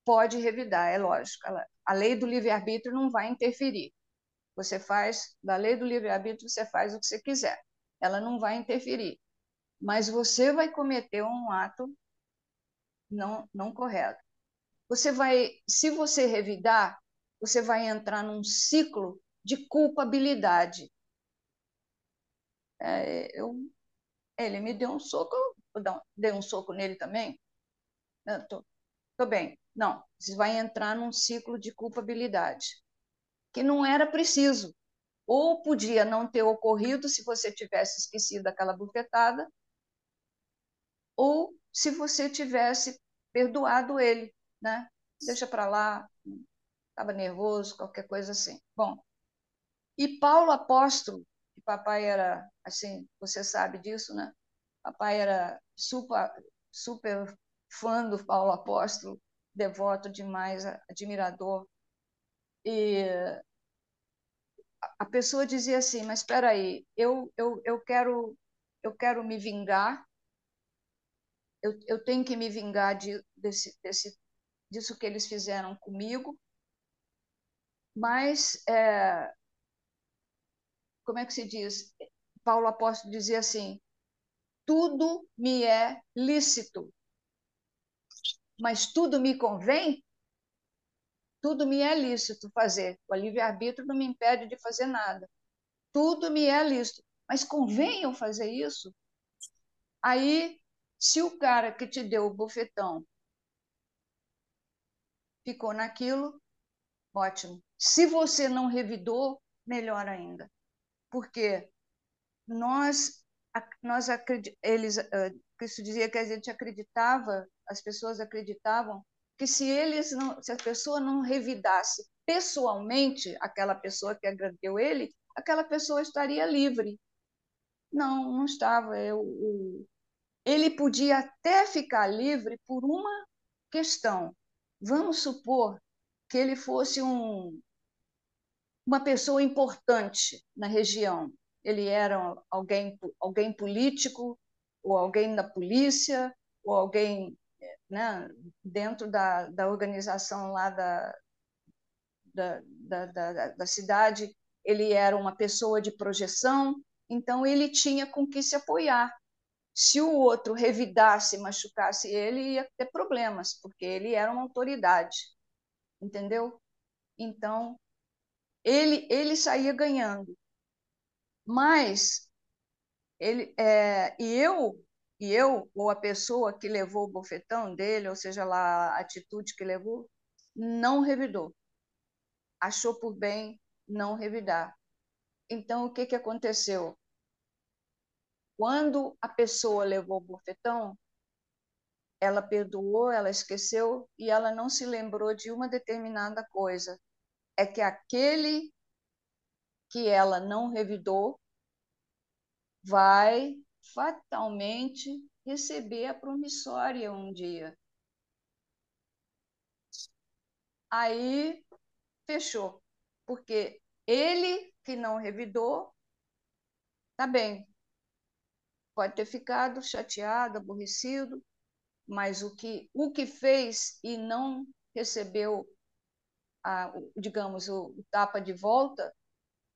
pode revidar, é lógico. a lei do livre-arbítrio não vai interferir. Você faz, da lei do livre-arbítrio, você faz o que você quiser ela não vai interferir. Mas você vai cometer um ato não, não correto. Você vai, se você revidar, você vai entrar num ciclo de culpabilidade. É, eu, ele me deu um soco, eu dei um soco nele também. Tô, tô bem. Não, você vai entrar num ciclo de culpabilidade que não era preciso ou podia não ter ocorrido se você tivesse esquecido aquela bufetada, ou se você tivesse perdoado ele, né? Deixa para lá, estava nervoso, qualquer coisa assim. Bom, e Paulo apóstolo, que papai era assim, você sabe disso, né? Papai era super, super fã do Paulo apóstolo, devoto demais, admirador. E a pessoa dizia assim, mas espera aí, eu, eu, eu, quero, eu quero me vingar, eu, eu tenho que me vingar de, desse, desse, disso que eles fizeram comigo, mas é, como é que se diz? Paulo apóstolo dizia assim: tudo me é lícito, mas tudo me convém? Tudo me é lícito fazer. O livre-arbítrio não me impede de fazer nada. Tudo me é lícito, mas convém eu fazer isso? Aí, se o cara que te deu o bufetão ficou naquilo, ótimo. Se você não revidou, melhor ainda. Porque nós nós eles Cristo dizia que a gente acreditava, as pessoas acreditavam que se eles não, se a pessoa não revidasse pessoalmente aquela pessoa que agradeceu ele, aquela pessoa estaria livre. Não, não estava. Eu, ele podia até ficar livre por uma questão. Vamos supor que ele fosse um, uma pessoa importante na região. Ele era alguém, alguém político, ou alguém da polícia, ou alguém né, dentro da, da organização lá da, da, da, da, da cidade, ele era uma pessoa de projeção, então ele tinha com que se apoiar. Se o outro revidasse, machucasse ele, ia ter problemas, porque ele era uma autoridade, entendeu? Então, ele, ele saía ganhando. Mas, ele, é, e eu, e eu, ou a pessoa que levou o bofetão dele, ou seja lá a atitude que levou, não revidou. Achou por bem não revidar. Então, o que, que aconteceu? Quando a pessoa levou o bofetão, ela perdoou, ela esqueceu e ela não se lembrou de uma determinada coisa. É que aquele que ela não revidou vai fatalmente receber a promissória um dia. Aí fechou, porque ele que não revidou, tá bem, pode ter ficado chateado, aborrecido, mas o que o que fez e não recebeu a, digamos o, o tapa de volta,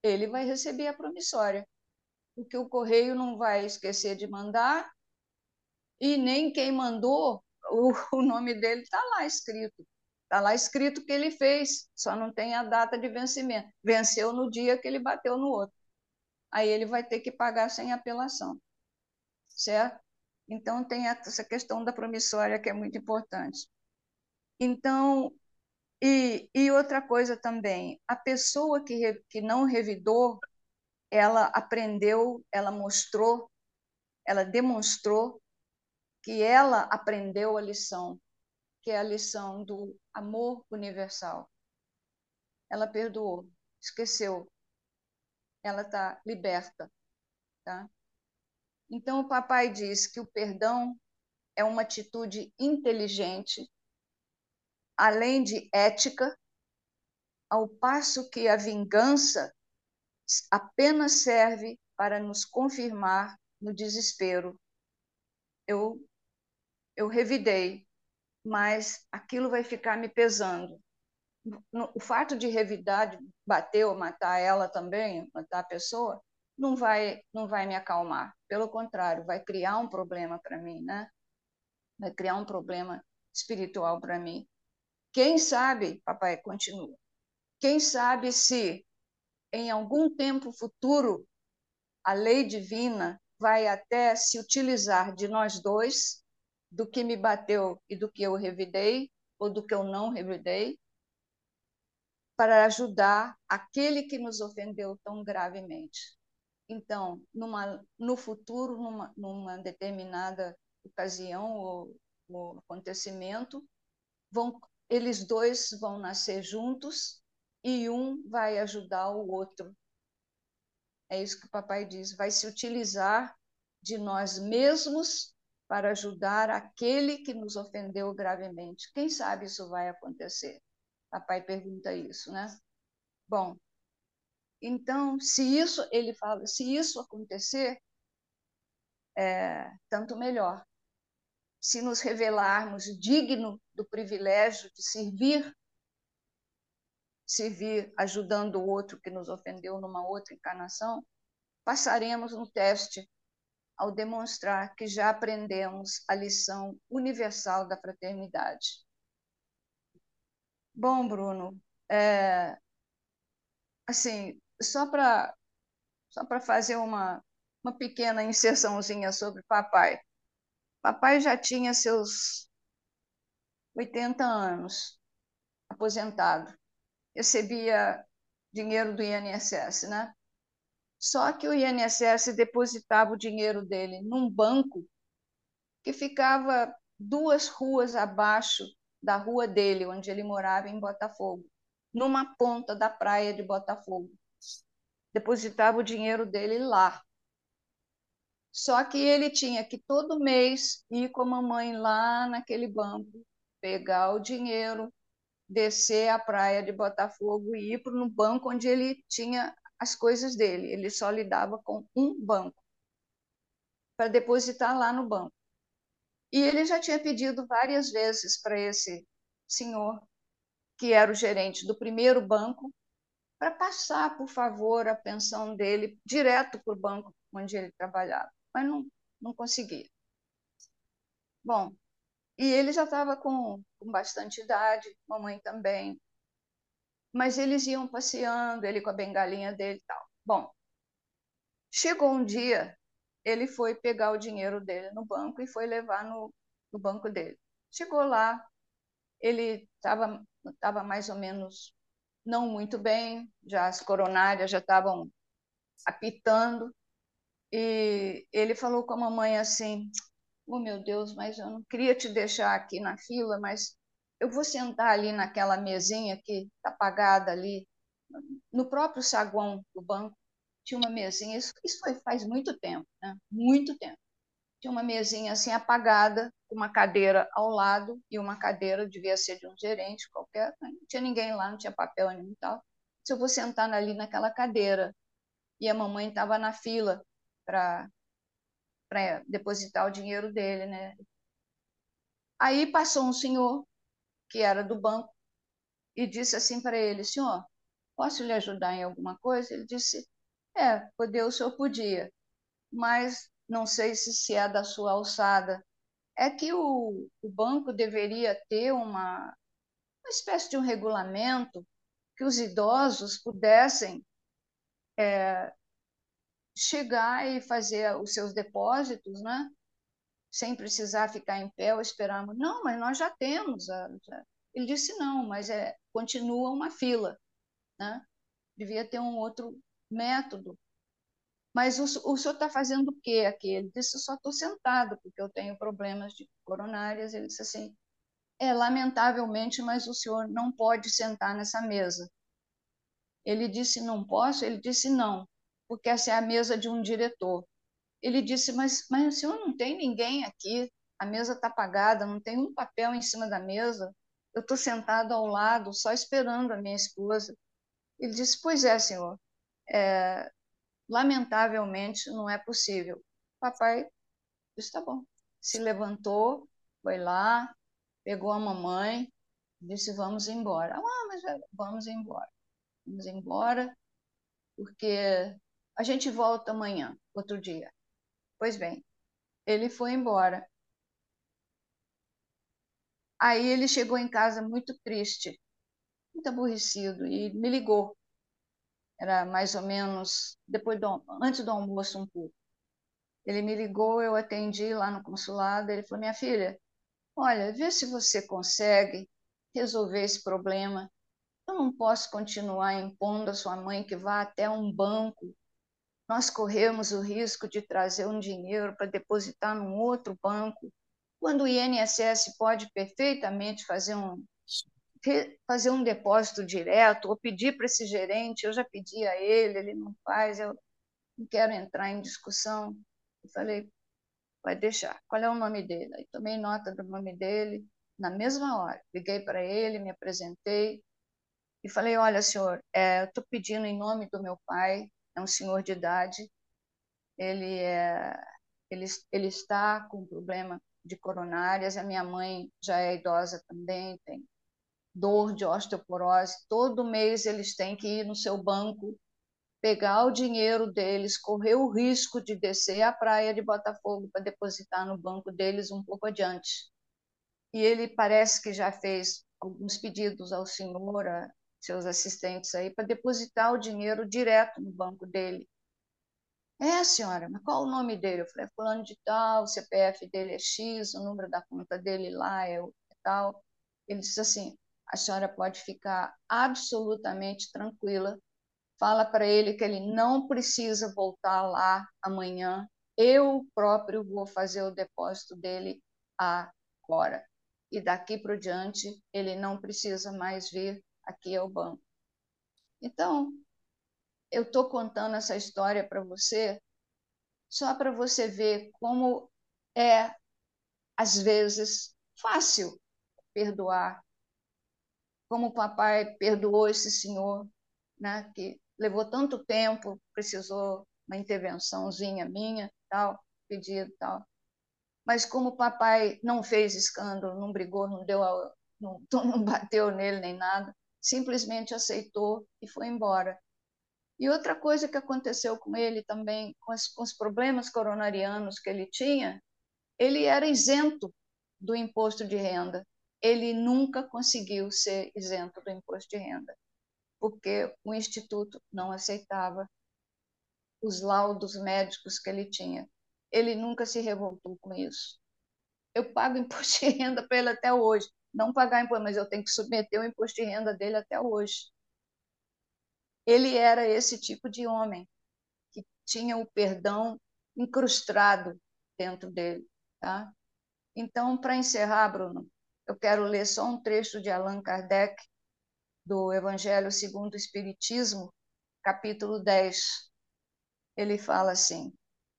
ele vai receber a promissória porque o correio não vai esquecer de mandar e nem quem mandou, o, [laughs] o nome dele está lá escrito. Está lá escrito que ele fez, só não tem a data de vencimento. Venceu no dia que ele bateu no outro. Aí ele vai ter que pagar sem apelação. Certo? Então, tem essa questão da promissória que é muito importante. Então, e, e outra coisa também, a pessoa que, que não revidou ela aprendeu, ela mostrou, ela demonstrou que ela aprendeu a lição, que é a lição do amor universal. Ela perdoou, esqueceu. Ela está liberta, tá? Então o papai diz que o perdão é uma atitude inteligente, além de ética, ao passo que a vingança apenas serve para nos confirmar no desespero. Eu, eu revidei, mas aquilo vai ficar me pesando. O fato de revidar, de bater ou matar ela também, matar a pessoa, não vai, não vai me acalmar. Pelo contrário, vai criar um problema para mim, né? Vai criar um problema espiritual para mim. Quem sabe, papai continua, quem sabe se em algum tempo futuro, a lei divina vai até se utilizar de nós dois, do que me bateu e do que eu revidei, ou do que eu não revidei, para ajudar aquele que nos ofendeu tão gravemente. Então, numa, no futuro, numa, numa determinada ocasião ou, ou acontecimento, vão, eles dois vão nascer juntos e um vai ajudar o outro. É isso que o papai diz, vai se utilizar de nós mesmos para ajudar aquele que nos ofendeu gravemente. Quem sabe isso vai acontecer? Papai pergunta isso, né? Bom, então, se isso, ele fala, se isso acontecer, é, tanto melhor. Se nos revelarmos digno do privilégio de servir servir ajudando o outro que nos ofendeu numa outra encarnação, passaremos no teste ao demonstrar que já aprendemos a lição universal da fraternidade. Bom, Bruno, é, assim, só para só para fazer uma, uma pequena inserçãozinha sobre papai. Papai já tinha seus 80 anos, aposentado. Recebia dinheiro do INSS, né? Só que o INSS depositava o dinheiro dele num banco que ficava duas ruas abaixo da rua dele, onde ele morava em Botafogo, numa ponta da praia de Botafogo. Depositava o dinheiro dele lá. Só que ele tinha que todo mês ir com a mamãe lá naquele banco, pegar o dinheiro, descer a praia de Botafogo e ir para no banco onde ele tinha as coisas dele. Ele só lidava com um banco para depositar lá no banco. E ele já tinha pedido várias vezes para esse senhor, que era o gerente do primeiro banco, para passar, por favor, a pensão dele direto para o banco onde ele trabalhava, mas não, não conseguia. Bom, e ele já estava com, com bastante idade, mamãe também, mas eles iam passeando, ele com a bengalinha dele e tal. Bom, chegou um dia, ele foi pegar o dinheiro dele no banco e foi levar no, no banco dele. Chegou lá, ele estava tava mais ou menos não muito bem, já as coronárias já estavam apitando, e ele falou com a mamãe assim, oh meu Deus, mas eu não queria te deixar aqui na fila, mas eu vou sentar ali naquela mesinha que está apagada ali, no próprio saguão do banco, tinha uma mesinha, isso, isso foi faz muito tempo, né? muito tempo. Tinha uma mesinha assim apagada, com uma cadeira ao lado, e uma cadeira devia ser de um gerente qualquer, não tinha ninguém lá, não tinha papel nenhum e tal. Se eu vou sentar ali naquela cadeira, e a mamãe estava na fila para depositar o dinheiro dele, né? Aí passou um senhor que era do banco, e disse assim para ele: Senhor, posso lhe ajudar em alguma coisa? Ele disse: É, poder o senhor podia, mas não sei se, se é da sua alçada. É que o, o banco deveria ter uma, uma espécie de um regulamento que os idosos pudessem é, chegar e fazer os seus depósitos, né? sem precisar ficar em pé ou esperar. Não, mas nós já temos. Ele disse não, mas é, continua uma fila. Né? Devia ter um outro método. Mas o, o senhor está fazendo o quê aqui? Ele disse, eu só estou sentado, porque eu tenho problemas de coronárias. Ele disse assim, é, lamentavelmente, mas o senhor não pode sentar nessa mesa. Ele disse, não posso? Ele disse, não, porque essa é a mesa de um diretor. Ele disse: Mas, mas o senhor não tem ninguém aqui, a mesa está apagada, não tem um papel em cima da mesa, eu estou sentado ao lado, só esperando a minha esposa. Ele disse: Pois é, senhor, é, lamentavelmente não é possível. Papai disse: Tá bom. Se levantou, foi lá, pegou a mamãe, disse: Vamos embora. Ah, mas vamos embora. Vamos embora, porque a gente volta amanhã, outro dia. Pois bem, ele foi embora. Aí ele chegou em casa muito triste, muito aborrecido e me ligou. Era mais ou menos depois do, antes do almoço um pouco. Ele me ligou, eu atendi lá no consulado. Ele falou: Minha filha, olha, vê se você consegue resolver esse problema. Eu não posso continuar impondo a sua mãe que vá até um banco nós corremos o risco de trazer um dinheiro para depositar num outro banco, quando o INSS pode perfeitamente fazer um, fazer um depósito direto ou pedir para esse gerente, eu já pedi a ele, ele não faz, eu não quero entrar em discussão. Eu falei, vai deixar. Qual é o nome dele? Aí tomei nota do nome dele na mesma hora. Liguei para ele, me apresentei e falei, olha, senhor, é, eu estou pedindo em nome do meu pai é um senhor de idade, ele, é, ele, ele está com problema de coronárias, a minha mãe já é idosa também, tem dor de osteoporose, todo mês eles têm que ir no seu banco pegar o dinheiro deles, correr o risco de descer à praia de Botafogo para depositar no banco deles um pouco adiante. E ele parece que já fez alguns pedidos ao senhor, seus assistentes aí, para depositar o dinheiro direto no banco dele. É, senhora, mas qual o nome dele? Eu falei, é fulano de tal, o CPF dele é X, o número da conta dele lá é tal. Ele disse assim, a senhora pode ficar absolutamente tranquila, fala para ele que ele não precisa voltar lá amanhã, eu próprio vou fazer o depósito dele agora. E daqui para diante, ele não precisa mais vir aqui ao banco. Então, eu estou contando essa história para você só para você ver como é, às vezes, fácil perdoar. Como o papai perdoou esse senhor, né, que levou tanto tempo, precisou uma intervençãozinha minha, tal, pedido, tal. Mas como o papai não fez escândalo, não brigou, não deu, a, não, [laughs] não bateu nele nem nada, simplesmente aceitou e foi embora. E outra coisa que aconteceu com ele também, com os, com os problemas coronarianos que ele tinha, ele era isento do imposto de renda. Ele nunca conseguiu ser isento do imposto de renda, porque o Instituto não aceitava os laudos médicos que ele tinha. Ele nunca se revoltou com isso. Eu pago [laughs] imposto de renda para ele até hoje. Não pagar imposto, mas eu tenho que submeter o imposto de renda dele até hoje. Ele era esse tipo de homem que tinha o perdão incrustado dentro dele, tá? Então, para encerrar, Bruno, eu quero ler só um trecho de Allan Kardec do Evangelho segundo o Espiritismo, capítulo 10. Ele fala assim: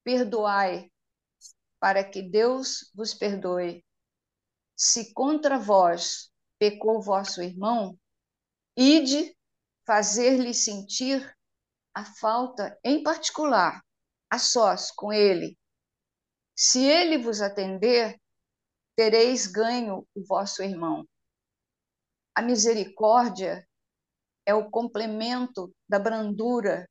Perdoai, para que Deus vos perdoe. Se contra vós pecou vosso irmão, ide fazer-lhe sentir a falta, em particular, a sós com ele. Se ele vos atender, tereis ganho o vosso irmão. A misericórdia é o complemento da brandura,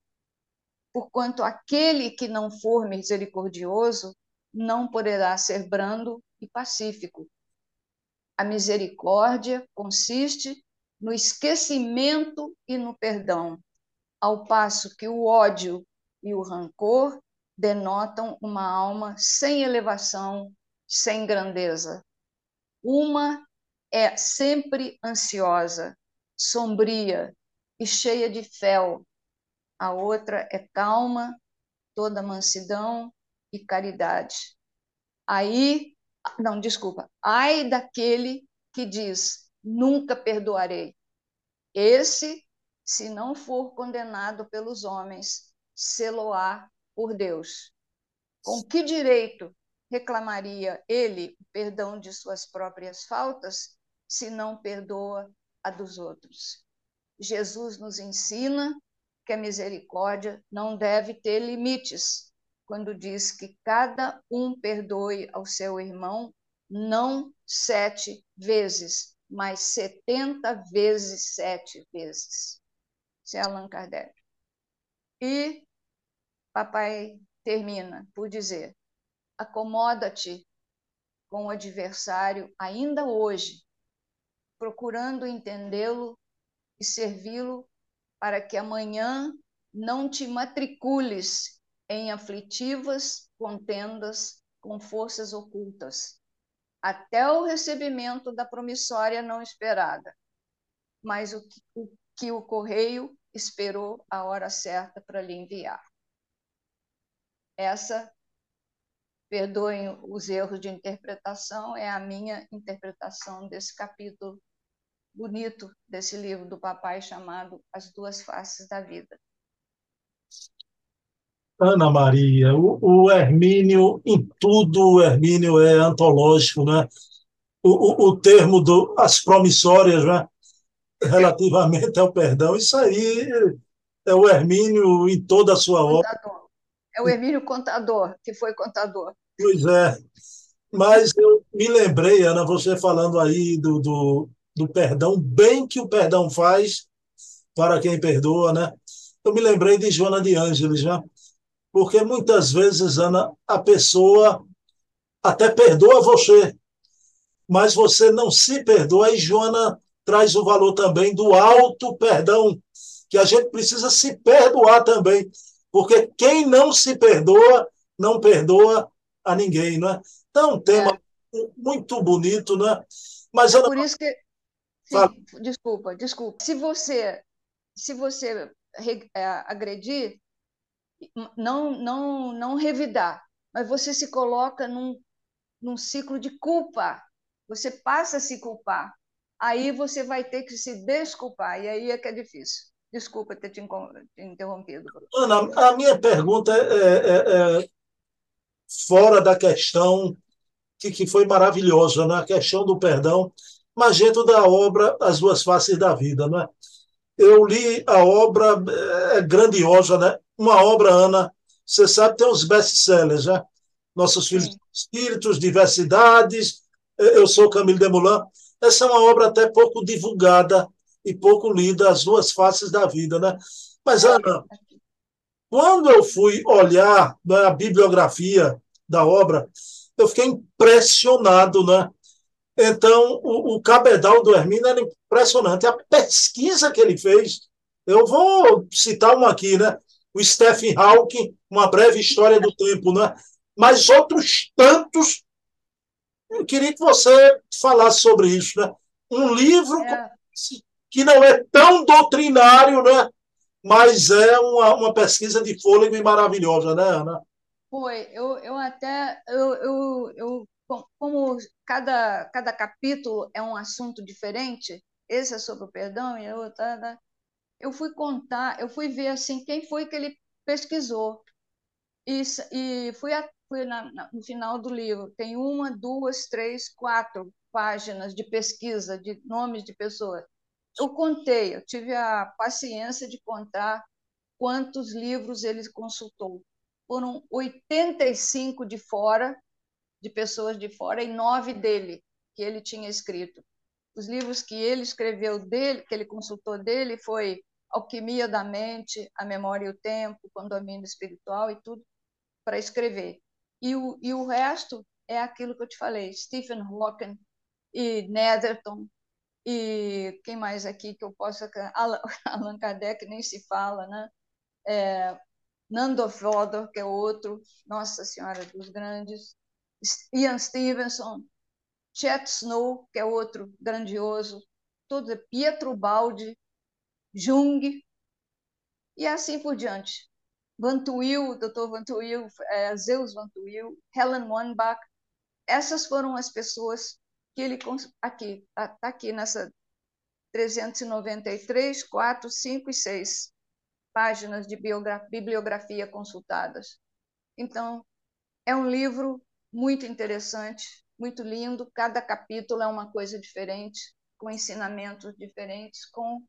porquanto aquele que não for misericordioso não poderá ser brando e pacífico. A misericórdia consiste no esquecimento e no perdão, ao passo que o ódio e o rancor denotam uma alma sem elevação, sem grandeza. Uma é sempre ansiosa, sombria e cheia de fel. A outra é calma, toda mansidão e caridade. Aí, não, desculpa, ai daquele que diz: nunca perdoarei. Esse, se não for condenado pelos homens, seloá por Deus. Com que direito reclamaria ele o perdão de suas próprias faltas, se não perdoa a dos outros? Jesus nos ensina que a misericórdia não deve ter limites, quando diz que cada um perdoe ao seu irmão não sete vezes, mais 70 vezes 7 vezes. Isso é Allan Kardec. E papai termina por dizer: acomoda-te com o adversário ainda hoje, procurando entendê-lo e servi-lo para que amanhã não te matricules em aflitivas contendas com forças ocultas até o recebimento da promissória não esperada, mas o que o, que o correio esperou a hora certa para lhe enviar. Essa, perdoem os erros de interpretação, é a minha interpretação desse capítulo bonito desse livro do papai chamado As Duas Faces da Vida. Ana Maria, o, o Hermínio, em tudo o Hermínio é antológico, né? O, o, o termo do, as promissórias, né? relativamente ao perdão, isso aí é o Hermínio em toda a sua obra. É o Hermínio contador, que foi contador. Pois é. Mas eu me lembrei, Ana, você falando aí do, do, do perdão, bem que o perdão faz para quem perdoa, né? eu me lembrei de Joana de Ângeles, já, porque muitas vezes, Ana, a pessoa até perdoa você, mas você não se perdoa. E Joana traz o valor também do alto perdão, que a gente precisa se perdoar também, porque quem não se perdoa, não perdoa a ninguém, não é? Então, um tema é. muito bonito, né? Mas é por isso que Sim, desculpa, desculpa. Se você se você é, agredir, não não não revidar, mas você se coloca num, num ciclo de culpa. Você passa a se culpar. Aí você vai ter que se desculpar, e aí é que é difícil. Desculpa ter te interrompido. Ana, a minha pergunta é, é, é fora da questão que, que foi maravilhosa, né? a questão do perdão, mas dentro da obra As Duas Faces da Vida. Né? Eu li a obra, é grandiosa, né? Uma obra, Ana, você sabe, tem os best-sellers, né? Nossos Filhos Sim. Espíritos, Diversidades, Eu Sou Camilo Demoulin. Essa é uma obra até pouco divulgada e pouco lida, As Duas Faces da Vida. Né? Mas, Ana, quando eu fui olhar né, a bibliografia da obra, eu fiquei impressionado, né? Então, o, o cabedal do Hermínio era impressionante. A pesquisa que ele fez, eu vou citar uma aqui, né? O Stephen Hawking, Uma Breve História do Tempo, né? Mas outros tantos. Eu queria que você falasse sobre isso, né? Um livro é. que não é tão doutrinário, né? Mas é uma, uma pesquisa de fôlego e maravilhosa, né, Ana? Foi, eu, eu até, eu, eu, eu, como cada, cada capítulo é um assunto diferente, esse é sobre o perdão e eu, tá, tá, eu fui contar, eu fui ver assim quem foi que ele pesquisou e, e fui, a, fui na, na, no final do livro tem uma, duas, três, quatro páginas de pesquisa de nomes de pessoas. Eu contei, eu tive a paciência de contar quantos livros ele consultou foram 85 de fora, de pessoas de fora, e nove dele, que ele tinha escrito. Os livros que ele escreveu dele, que ele consultou dele, foi Alquimia da Mente, A Memória e o Tempo, Condomínio Espiritual e tudo para escrever. E o, e o resto é aquilo que eu te falei, Stephen Hawking e Netherton, e quem mais aqui que eu possa... [laughs] Allan Kardec nem se fala, né? É, Nando Fodor, que é outro, Nossa Senhora dos Grandes, Ian Stevenson, Chet Snow, que é outro grandioso, todo Pietro Baldi, Jung, e assim por diante. Van Tuyl, Dr. Van Tuyl, é, Zeus Van Tuyl, Helen Weinbach, essas foram as pessoas que ele aqui está aqui nessa 393, 4, 5 e 6 páginas de bibliografia consultadas. Então, é um livro muito interessante, muito lindo. Cada capítulo é uma coisa diferente, com ensinamentos diferentes, com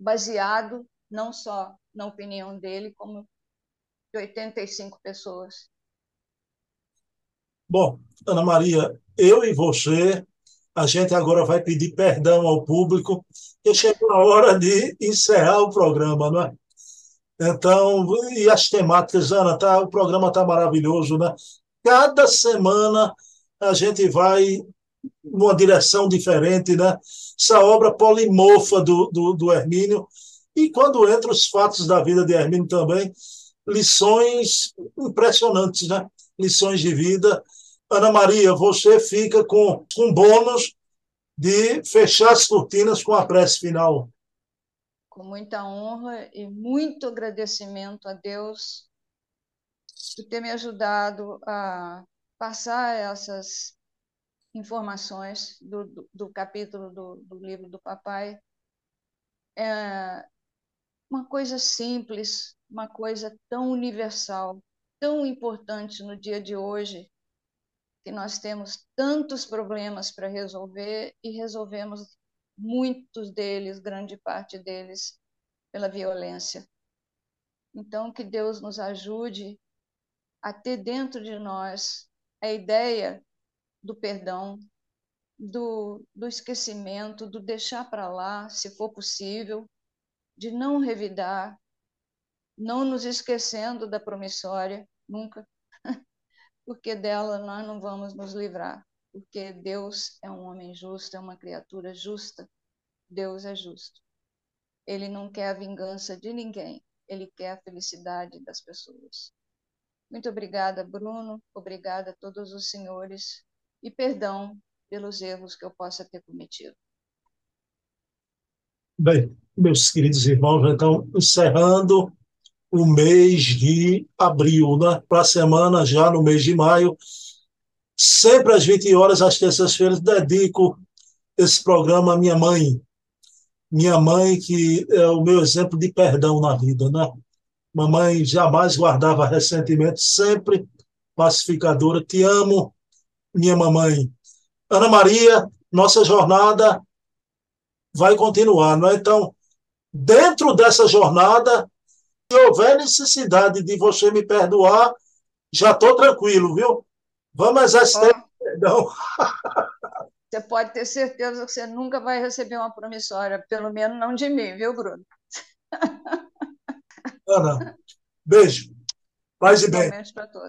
baseado não só na opinião dele, como de 85 pessoas. Bom, Ana Maria, eu e você, a gente agora vai pedir perdão ao público, que chegou a hora de encerrar o programa, não é? Então, e as temáticas, Ana, tá, o programa está maravilhoso, né? Cada semana a gente vai numa direção diferente, né? Essa obra polimorfa do, do, do Hermínio. E quando entra os fatos da vida de Hermínio também, lições impressionantes, né? Lições de vida. Ana Maria, você fica com, com bônus de fechar as cortinas com a prece final com muita honra e muito agradecimento a Deus por ter me ajudado a passar essas informações do, do, do capítulo do, do, livro do papai. É uma coisa simples, uma coisa tão universal, tão importante no dia de hoje, que nós temos tantos problemas para resolver e resolvemos muitos deles, grande parte deles, pela violência. Então, que Deus nos ajude a ter dentro de nós a ideia do perdão, do, do esquecimento, do deixar para lá, se for possível, de não revidar, não nos esquecendo da promissória, nunca, [laughs] porque dela nós não vamos nos livrar, porque Deus é um homem justo, é uma criatura justa. Deus é justo. Ele não quer a vingança de ninguém, ele quer a felicidade das pessoas. Muito obrigada, Bruno. Obrigada a todos os senhores e perdão pelos erros que eu possa ter cometido. Bem, meus queridos irmãos, então, encerrando o mês de abril, né? Para a semana, já no mês de maio, sempre às 20 horas, às terças-feiras, dedico esse programa à minha mãe. Minha mãe, que é o meu exemplo de perdão na vida, né? Mamãe jamais guardava ressentimento, sempre pacificadora. Te amo, minha mamãe. Ana Maria, nossa jornada vai continuar, não é? Então, dentro dessa jornada, se houver necessidade de você me perdoar, já estou tranquilo, viu? Vamos exercer oh. perdão. Você pode ter certeza que você nunca vai receber uma promissória, pelo menos não de mim, viu, Bruno? Ana, beijo. Paz e bem. para todos.